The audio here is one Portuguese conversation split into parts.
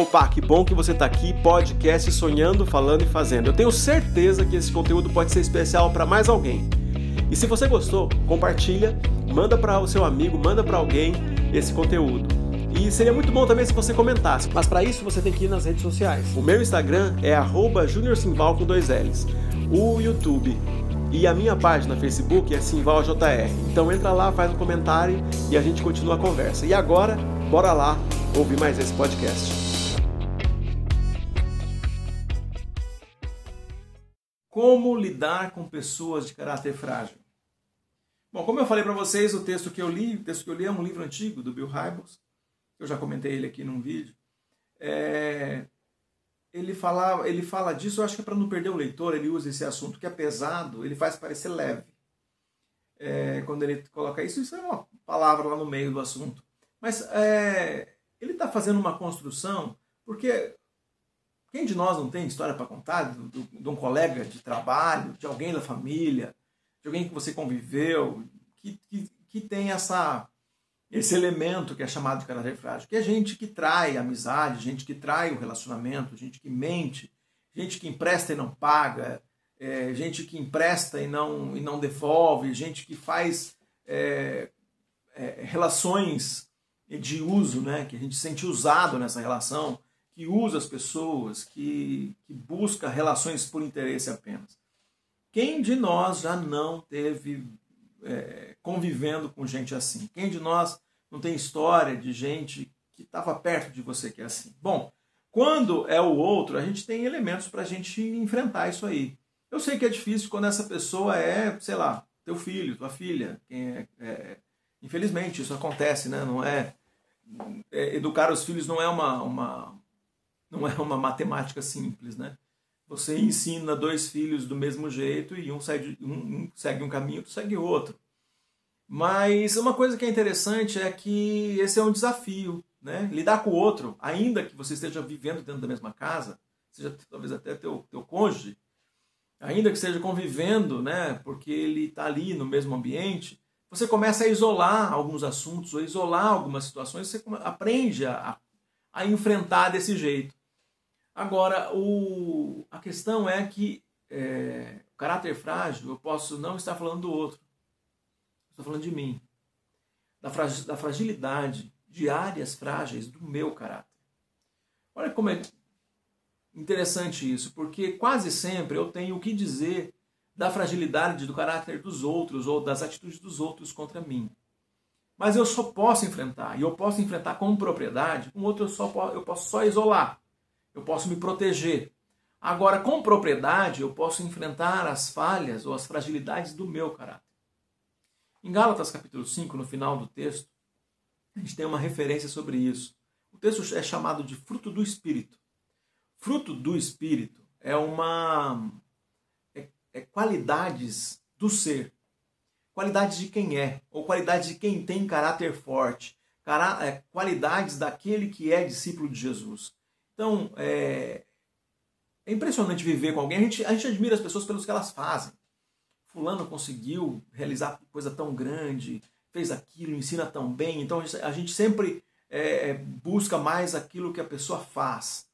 Opa, que bom que você está aqui, podcast Sonhando, Falando e Fazendo. Eu tenho certeza que esse conteúdo pode ser especial para mais alguém. E se você gostou, compartilha, manda para o seu amigo, manda para alguém esse conteúdo. E seria muito bom também se você comentasse, mas para isso você tem que ir nas redes sociais. O meu Instagram é @juniorsimval com dois L's. O YouTube e a minha página Facebook é SimvalJR. Então entra lá, faz um comentário e a gente continua a conversa. E agora, bora lá ouvir mais esse podcast. Como lidar com pessoas de caráter frágil? Bom, como eu falei para vocês, o texto que eu li, o texto que eu li é um livro antigo do Bill Hybels. Eu já comentei ele aqui num vídeo. É, ele fala, ele fala disso, eu acho que é para não perder o leitor, ele usa esse assunto que é pesado, ele faz parecer leve. É, quando ele coloca isso, isso é uma palavra lá no meio do assunto. Mas é, ele está fazendo uma construção, porque quem de nós não tem história para contar do, de um colega de trabalho, de alguém da família, de alguém que você conviveu, que, que, que tem essa esse elemento que é chamado de caráter frágil, que é gente que trai a amizade, gente que trai o relacionamento, gente que mente, gente que empresta e não paga, é, gente que empresta e não, e não devolve, gente que faz é, é, relações de uso, né, que a gente se sente usado nessa relação, que usa as pessoas, que, que busca relações por interesse apenas. Quem de nós já não teve é, convivendo com gente assim? Quem de nós não tem história de gente que estava perto de você que é assim? Bom, quando é o outro, a gente tem elementos para a gente enfrentar isso aí. Eu sei que é difícil quando essa pessoa é, sei lá, teu filho, tua filha. É, é, infelizmente, isso acontece, né? Não é, é, educar os filhos não é uma, uma não é uma matemática simples, né? Você ensina dois filhos do mesmo jeito e um segue um, um segue um caminho, outro segue outro. Mas uma coisa que é interessante é que esse é um desafio, né? Lidar com o outro, ainda que você esteja vivendo dentro da mesma casa, seja talvez até teu, teu cônjuge, ainda que esteja convivendo, né? Porque ele está ali no mesmo ambiente, você começa a isolar alguns assuntos, ou isolar algumas situações, você aprende a, a enfrentar desse jeito. Agora, o, a questão é que é, o caráter frágil, eu posso não estar falando do outro. Estou falando de mim. Da, da fragilidade de áreas frágeis do meu caráter. Olha como é interessante isso, porque quase sempre eu tenho o que dizer da fragilidade do caráter dos outros ou das atitudes dos outros contra mim. Mas eu só posso enfrentar, e eu posso enfrentar com propriedade, com outro eu, só, eu posso só isolar eu posso me proteger. Agora, com propriedade, eu posso enfrentar as falhas ou as fragilidades do meu caráter. Em Gálatas capítulo 5, no final do texto, a gente tem uma referência sobre isso. O texto é chamado de fruto do Espírito. Fruto do Espírito é uma. é, é qualidades do ser. Qualidades de quem é, ou qualidades de quem tem caráter forte. É, qualidades daquele que é discípulo de Jesus. Então, é, é impressionante viver com alguém. A gente, a gente admira as pessoas pelos que elas fazem. Fulano conseguiu realizar coisa tão grande, fez aquilo, ensina tão bem. Então a gente sempre é, é, busca mais aquilo que a pessoa faz.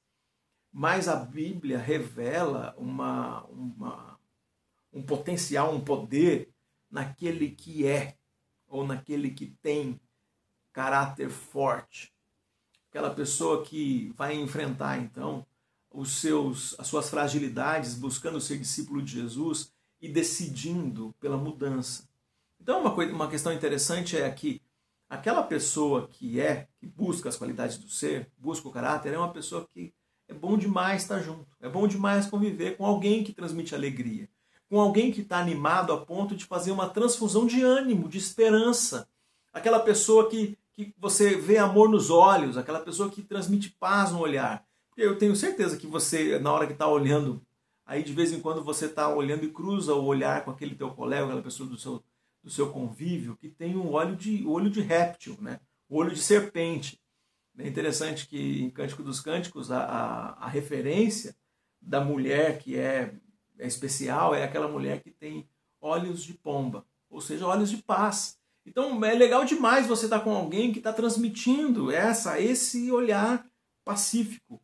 Mas a Bíblia revela uma, uma, um potencial, um poder naquele que é, ou naquele que tem caráter forte aquela pessoa que vai enfrentar então os seus, as suas fragilidades, buscando ser discípulo de Jesus e decidindo pela mudança. Então, uma, coisa, uma questão interessante é que aquela pessoa que é, que busca as qualidades do ser, busca o caráter, é uma pessoa que é bom demais estar junto, é bom demais conviver com alguém que transmite alegria, com alguém que está animado a ponto de fazer uma transfusão de ânimo, de esperança. Aquela pessoa que que você vê amor nos olhos, aquela pessoa que transmite paz no olhar. Eu tenho certeza que você, na hora que está olhando, aí de vez em quando você está olhando e cruza o olhar com aquele teu colega, aquela pessoa do seu, do seu convívio, que tem um olho de, olho de réptil, né? o olho de serpente. É interessante que em Cântico dos Cânticos a, a, a referência da mulher que é, é especial é aquela mulher que tem olhos de pomba, ou seja, olhos de paz. Então é legal demais você estar com alguém que está transmitindo essa, esse olhar pacífico,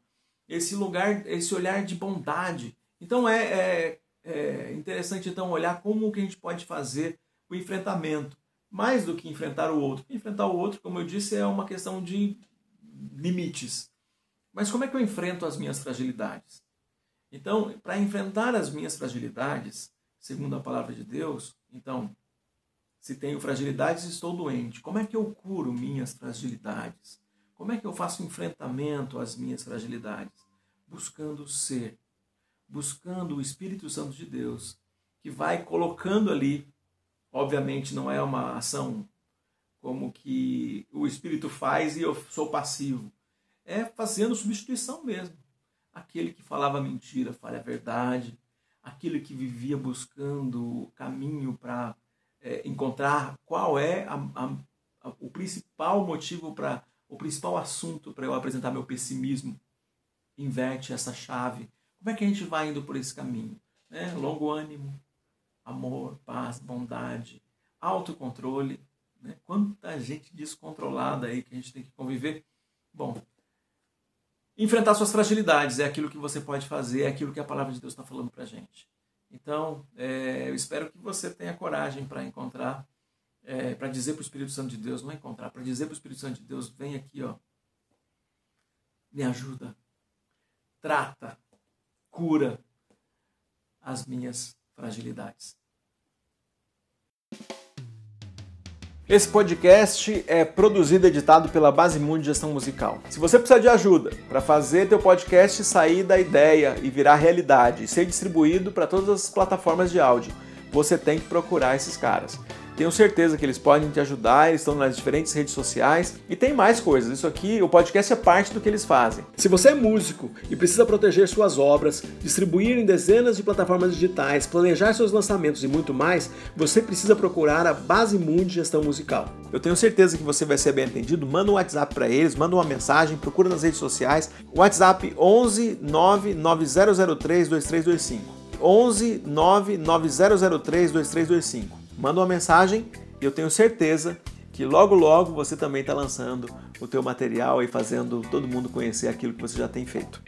esse lugar, esse olhar de bondade. Então é, é, é interessante então olhar como que a gente pode fazer o enfrentamento, mais do que enfrentar o outro. Enfrentar o outro, como eu disse, é uma questão de limites. Mas como é que eu enfrento as minhas fragilidades? Então, para enfrentar as minhas fragilidades, segundo a palavra de Deus, então, se tenho fragilidades, estou doente. Como é que eu curo minhas fragilidades? Como é que eu faço enfrentamento às minhas fragilidades? Buscando ser, buscando o Espírito Santo de Deus, que vai colocando ali, obviamente não é uma ação como que o Espírito faz e eu sou passivo. É fazendo substituição mesmo. Aquele que falava mentira fala a verdade, aquele que vivia buscando caminho para é, encontrar qual é a, a, a, o principal motivo para o principal assunto para eu apresentar meu pessimismo. Inverte essa chave. Como é que a gente vai indo por esse caminho? Né? Longo ânimo, amor, paz, bondade, autocontrole. Né? Quanta gente descontrolada aí que a gente tem que conviver. Bom, enfrentar suas fragilidades é aquilo que você pode fazer, é aquilo que a palavra de Deus está falando para gente. Então, é, eu espero que você tenha coragem para encontrar, é, para dizer para o Espírito Santo de Deus, não encontrar, para dizer para o Espírito Santo de Deus, vem aqui, ó, me ajuda, trata, cura as minhas fragilidades. Esse podcast é produzido e editado pela Base Mundo Gestão Musical. Se você precisar de ajuda para fazer teu podcast sair da ideia e virar realidade e ser distribuído para todas as plataformas de áudio, você tem que procurar esses caras. Tenho certeza que eles podem te ajudar, eles estão nas diferentes redes sociais e tem mais coisas. Isso aqui, o podcast é parte do que eles fazem. Se você é músico e precisa proteger suas obras, distribuir em dezenas de plataformas digitais, planejar seus lançamentos e muito mais, você precisa procurar a Base Mundi Gestão Musical. Eu tenho certeza que você vai ser bem atendido. Manda um WhatsApp para eles, manda uma mensagem, procura nas redes sociais. WhatsApp 11 99003 2325. 11 99003 2325 manda uma mensagem e eu tenho certeza que logo logo você também está lançando o teu material e fazendo todo mundo conhecer aquilo que você já tem feito.